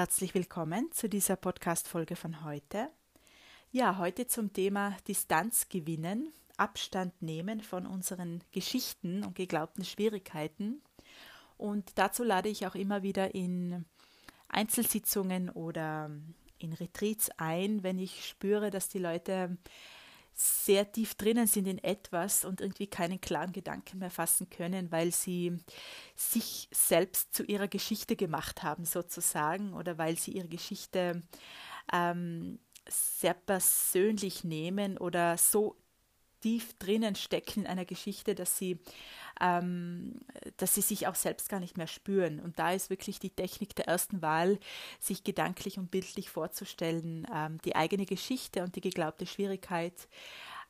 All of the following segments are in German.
Herzlich willkommen zu dieser Podcast-Folge von heute. Ja, heute zum Thema Distanz gewinnen, Abstand nehmen von unseren Geschichten und geglaubten Schwierigkeiten. Und dazu lade ich auch immer wieder in Einzelsitzungen oder in Retreats ein, wenn ich spüre, dass die Leute sehr tief drinnen sind in etwas und irgendwie keinen klaren Gedanken mehr fassen können, weil sie sich selbst zu ihrer Geschichte gemacht haben, sozusagen, oder weil sie ihre Geschichte ähm, sehr persönlich nehmen oder so tief drinnen stecken in einer Geschichte, dass sie, ähm, dass sie sich auch selbst gar nicht mehr spüren. Und da ist wirklich die Technik der ersten Wahl, sich gedanklich und bildlich vorzustellen, ähm, die eigene Geschichte und die geglaubte Schwierigkeit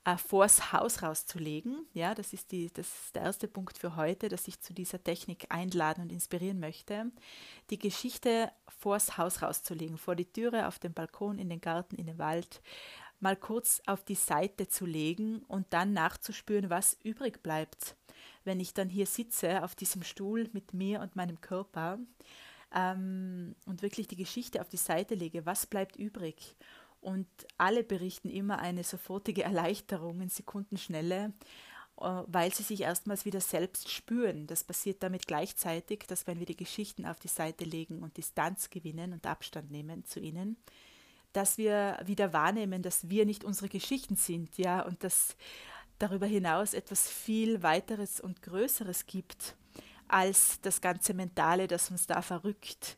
äh, vors Haus rauszulegen. Ja, das ist, die, das ist der erste Punkt für heute, dass ich zu dieser Technik einladen und inspirieren möchte. Die Geschichte vors Haus rauszulegen, vor die Türe, auf den Balkon, in den Garten, in den Wald, mal kurz auf die Seite zu legen und dann nachzuspüren, was übrig bleibt, wenn ich dann hier sitze auf diesem Stuhl mit mir und meinem Körper ähm, und wirklich die Geschichte auf die Seite lege, was bleibt übrig? Und alle berichten immer eine sofortige Erleichterung in Sekundenschnelle, äh, weil sie sich erstmals wieder selbst spüren. Das passiert damit gleichzeitig, dass wenn wir die Geschichten auf die Seite legen und Distanz gewinnen und Abstand nehmen zu ihnen, dass wir wieder wahrnehmen, dass wir nicht unsere Geschichten sind, ja, und dass darüber hinaus etwas viel weiteres und Größeres gibt als das ganze Mentale, das uns da verrückt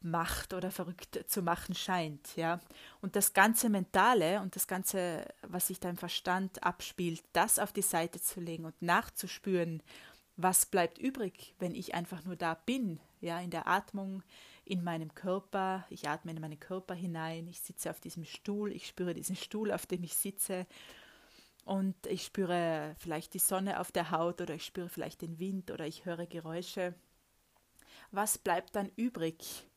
macht oder verrückt zu machen scheint, ja. Und das ganze Mentale und das ganze, was sich da im Verstand abspielt, das auf die Seite zu legen und nachzuspüren, was bleibt übrig, wenn ich einfach nur da bin, ja, in der Atmung, in meinem Körper, ich atme in meinen Körper hinein, ich sitze auf diesem Stuhl, ich spüre diesen Stuhl, auf dem ich sitze und ich spüre vielleicht die Sonne auf der Haut oder ich spüre vielleicht den Wind oder ich höre Geräusche. Was bleibt dann übrig?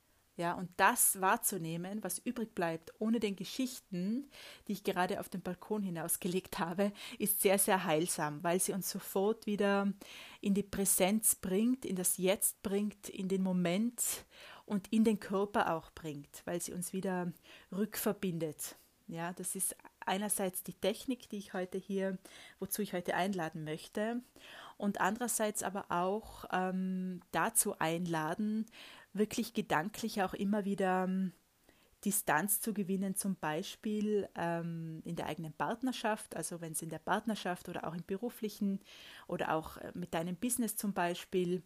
Ja, und das wahrzunehmen, was übrig bleibt, ohne den Geschichten, die ich gerade auf den Balkon hinausgelegt habe, ist sehr, sehr heilsam, weil sie uns sofort wieder in die Präsenz bringt, in das Jetzt bringt, in den Moment und in den Körper auch bringt, weil sie uns wieder rückverbindet. Ja, das ist einerseits die Technik, die ich heute hier, wozu ich heute einladen möchte, und andererseits aber auch ähm, dazu einladen, wirklich gedanklich auch immer wieder ähm, Distanz zu gewinnen, zum Beispiel ähm, in der eigenen Partnerschaft, also wenn es in der Partnerschaft oder auch im beruflichen oder auch äh, mit deinem Business zum Beispiel,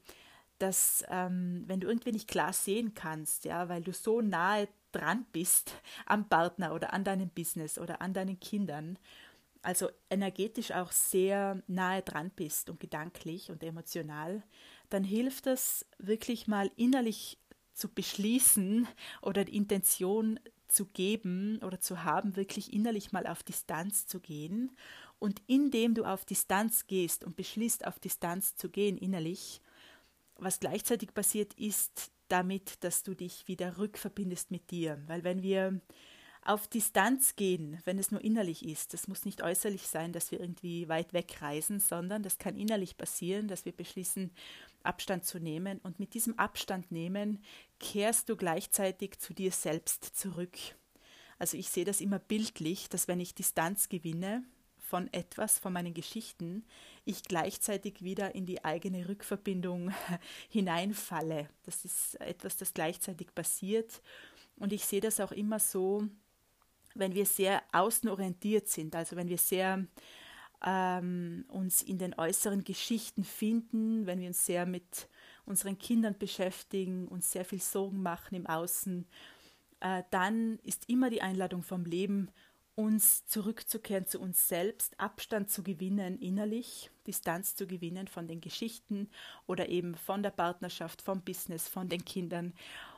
dass ähm, wenn du irgendwie nicht klar sehen kannst, ja, weil du so nahe dran bist am Partner oder an deinem Business oder an deinen Kindern, also energetisch auch sehr nahe dran bist und gedanklich und emotional, dann hilft es wirklich mal innerlich zu beschließen oder die Intention zu geben oder zu haben, wirklich innerlich mal auf Distanz zu gehen. Und indem du auf Distanz gehst und beschließt, auf Distanz zu gehen innerlich, was gleichzeitig passiert ist damit, dass du dich wieder rückverbindest mit dir. Weil wenn wir auf Distanz gehen, wenn es nur innerlich ist, das muss nicht äußerlich sein, dass wir irgendwie weit wegreisen, sondern das kann innerlich passieren, dass wir beschließen, Abstand zu nehmen. Und mit diesem Abstand nehmen kehrst du gleichzeitig zu dir selbst zurück. Also ich sehe das immer bildlich, dass wenn ich Distanz gewinne, von etwas, von meinen Geschichten, ich gleichzeitig wieder in die eigene Rückverbindung hineinfalle. Das ist etwas, das gleichzeitig passiert. Und ich sehe das auch immer so, wenn wir sehr außenorientiert sind, also wenn wir sehr ähm, uns in den äußeren Geschichten finden, wenn wir uns sehr mit unseren Kindern beschäftigen, uns sehr viel Sorgen machen im Außen, äh, dann ist immer die Einladung vom Leben, uns zurückzukehren zu uns selbst, Abstand zu gewinnen innerlich, Distanz zu gewinnen von den Geschichten oder eben von der Partnerschaft, vom Business, von den Kindern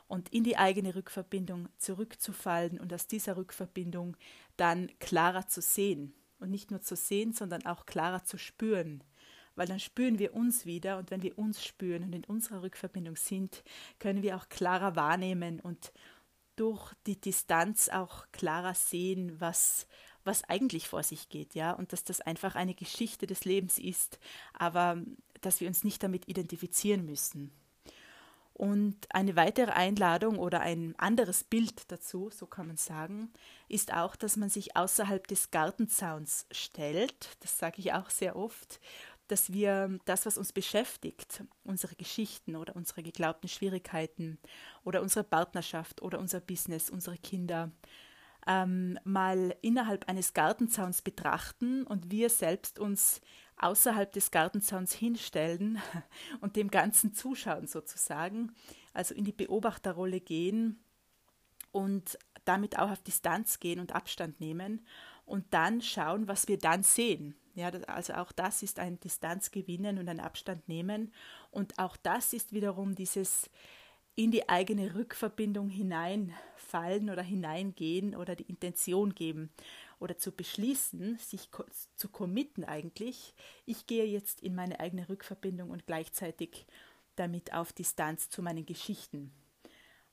und in die eigene Rückverbindung zurückzufallen und aus dieser Rückverbindung dann klarer zu sehen und nicht nur zu sehen, sondern auch klarer zu spüren. Weil dann spüren wir uns wieder und wenn wir uns spüren und in unserer Rückverbindung sind, können wir auch klarer wahrnehmen und durch die Distanz auch klarer sehen, was, was eigentlich vor sich geht, ja, und dass das einfach eine Geschichte des Lebens ist, aber dass wir uns nicht damit identifizieren müssen. Und eine weitere Einladung oder ein anderes Bild dazu, so kann man sagen, ist auch, dass man sich außerhalb des Gartenzauns stellt. Das sage ich auch sehr oft, dass wir das, was uns beschäftigt, unsere Geschichten oder unsere geglaubten Schwierigkeiten oder unsere Partnerschaft oder unser Business, unsere Kinder, ähm, mal innerhalb eines Gartenzauns betrachten und wir selbst uns außerhalb des Gartenzauns hinstellen und dem Ganzen zuschauen sozusagen, also in die Beobachterrolle gehen und damit auch auf Distanz gehen und Abstand nehmen und dann schauen, was wir dann sehen. Ja, also auch das ist ein Distanz gewinnen und ein Abstand nehmen und auch das ist wiederum dieses in die eigene Rückverbindung hineinfallen oder hineingehen oder die Intention geben oder zu beschließen, sich zu committen eigentlich, ich gehe jetzt in meine eigene Rückverbindung und gleichzeitig damit auf Distanz zu meinen Geschichten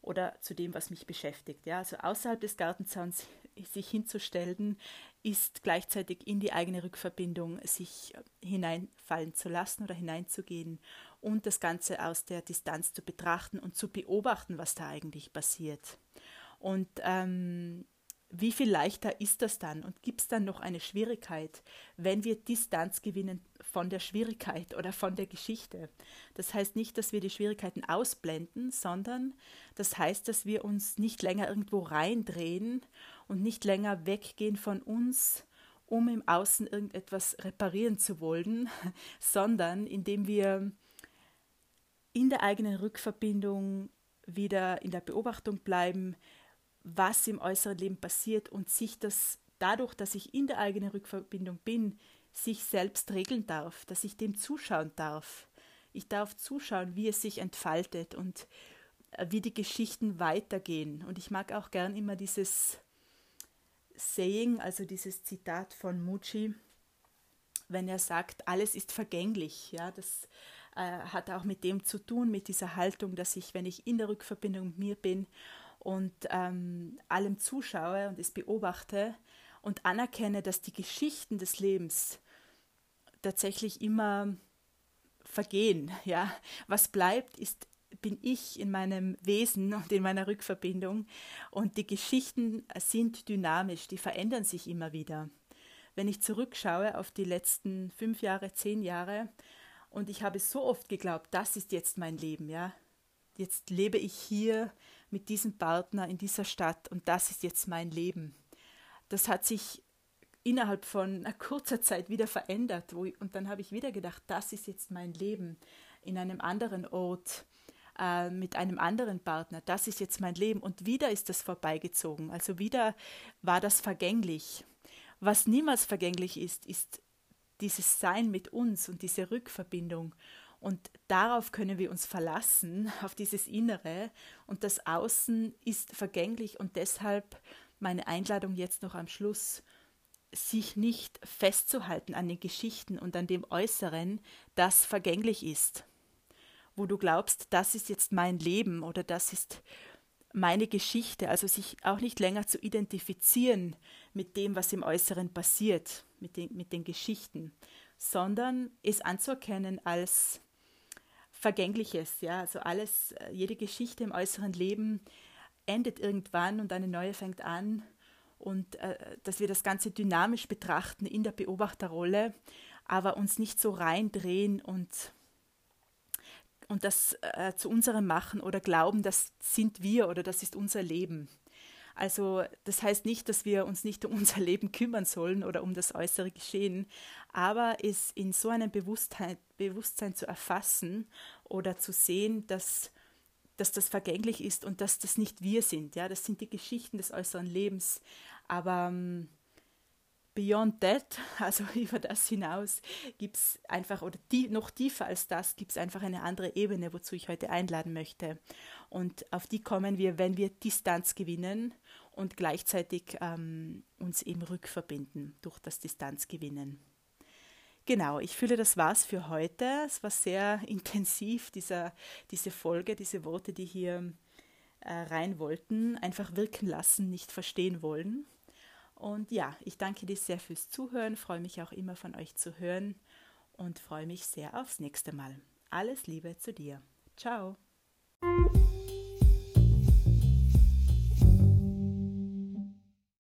oder zu dem, was mich beschäftigt. Ja, also außerhalb des Gartenzauns sich hinzustellen, ist gleichzeitig in die eigene Rückverbindung sich hineinfallen zu lassen oder hineinzugehen und das Ganze aus der Distanz zu betrachten und zu beobachten, was da eigentlich passiert. Und ähm, wie viel leichter ist das dann und gibt es dann noch eine Schwierigkeit, wenn wir Distanz gewinnen von der Schwierigkeit oder von der Geschichte? Das heißt nicht, dass wir die Schwierigkeiten ausblenden, sondern das heißt, dass wir uns nicht länger irgendwo reindrehen und nicht länger weggehen von uns, um im Außen irgendetwas reparieren zu wollen, sondern indem wir in der eigenen Rückverbindung wieder in der Beobachtung bleiben, was im äußeren Leben passiert und sich das dadurch, dass ich in der eigenen Rückverbindung bin, sich selbst regeln darf, dass ich dem zuschauen darf. Ich darf zuschauen, wie es sich entfaltet und äh, wie die Geschichten weitergehen. Und ich mag auch gern immer dieses Saying, also dieses Zitat von Muji, wenn er sagt, alles ist vergänglich. Ja, das äh, hat auch mit dem zu tun, mit dieser Haltung, dass ich, wenn ich in der Rückverbindung mit mir bin und ähm, allem zuschaue und es beobachte und anerkenne, dass die Geschichten des Lebens tatsächlich immer vergehen. Ja, was bleibt, ist bin ich in meinem Wesen und in meiner Rückverbindung und die Geschichten sind dynamisch, die verändern sich immer wieder. Wenn ich zurückschaue auf die letzten fünf Jahre, zehn Jahre und ich habe so oft geglaubt, das ist jetzt mein Leben, ja, jetzt lebe ich hier mit diesem Partner in dieser Stadt und das ist jetzt mein Leben. Das hat sich innerhalb von einer kurzer Zeit wieder verändert. und dann habe ich wieder gedacht, das ist jetzt mein Leben in einem anderen Ort, äh, mit einem anderen Partner. Das ist jetzt mein Leben. Und wieder ist das vorbeigezogen. Also wieder war das vergänglich. Was niemals vergänglich ist, ist dieses Sein mit uns und diese Rückverbindung. Und darauf können wir uns verlassen, auf dieses Innere. Und das Außen ist vergänglich und deshalb meine Einladung jetzt noch am Schluss, sich nicht festzuhalten an den Geschichten und an dem Äußeren, das vergänglich ist. Wo du glaubst, das ist jetzt mein Leben oder das ist meine Geschichte, also sich auch nicht länger zu identifizieren mit dem, was im Äußeren passiert, mit den, mit den Geschichten, sondern es anzuerkennen als Vergängliches, ja, also alles, äh, jede Geschichte im äußeren Leben endet irgendwann und eine neue fängt an. Und äh, dass wir das Ganze dynamisch betrachten in der Beobachterrolle, aber uns nicht so reindrehen und und das äh, zu unserem machen oder glauben, das sind wir oder das ist unser Leben. Also das heißt nicht, dass wir uns nicht um unser Leben kümmern sollen oder um das äußere Geschehen, aber es in so einem Bewusstsein, Bewusstsein zu erfassen oder zu sehen, dass, dass das vergänglich ist und dass das nicht wir sind. Ja, das sind die Geschichten des äußeren Lebens. Aber ähm, beyond that, also über das hinaus, gibt es einfach, oder die, noch tiefer als das, gibt es einfach eine andere Ebene, wozu ich heute einladen möchte. Und auf die kommen wir, wenn wir Distanz gewinnen und gleichzeitig ähm, uns eben rückverbinden durch das Distanzgewinnen. Genau, ich fühle, das war's für heute. Es war sehr intensiv, dieser, diese Folge, diese Worte, die hier äh, rein wollten, einfach wirken lassen, nicht verstehen wollen. Und ja, ich danke dir sehr fürs Zuhören, freue mich auch immer von euch zu hören und freue mich sehr aufs nächste Mal. Alles Liebe zu dir. Ciao.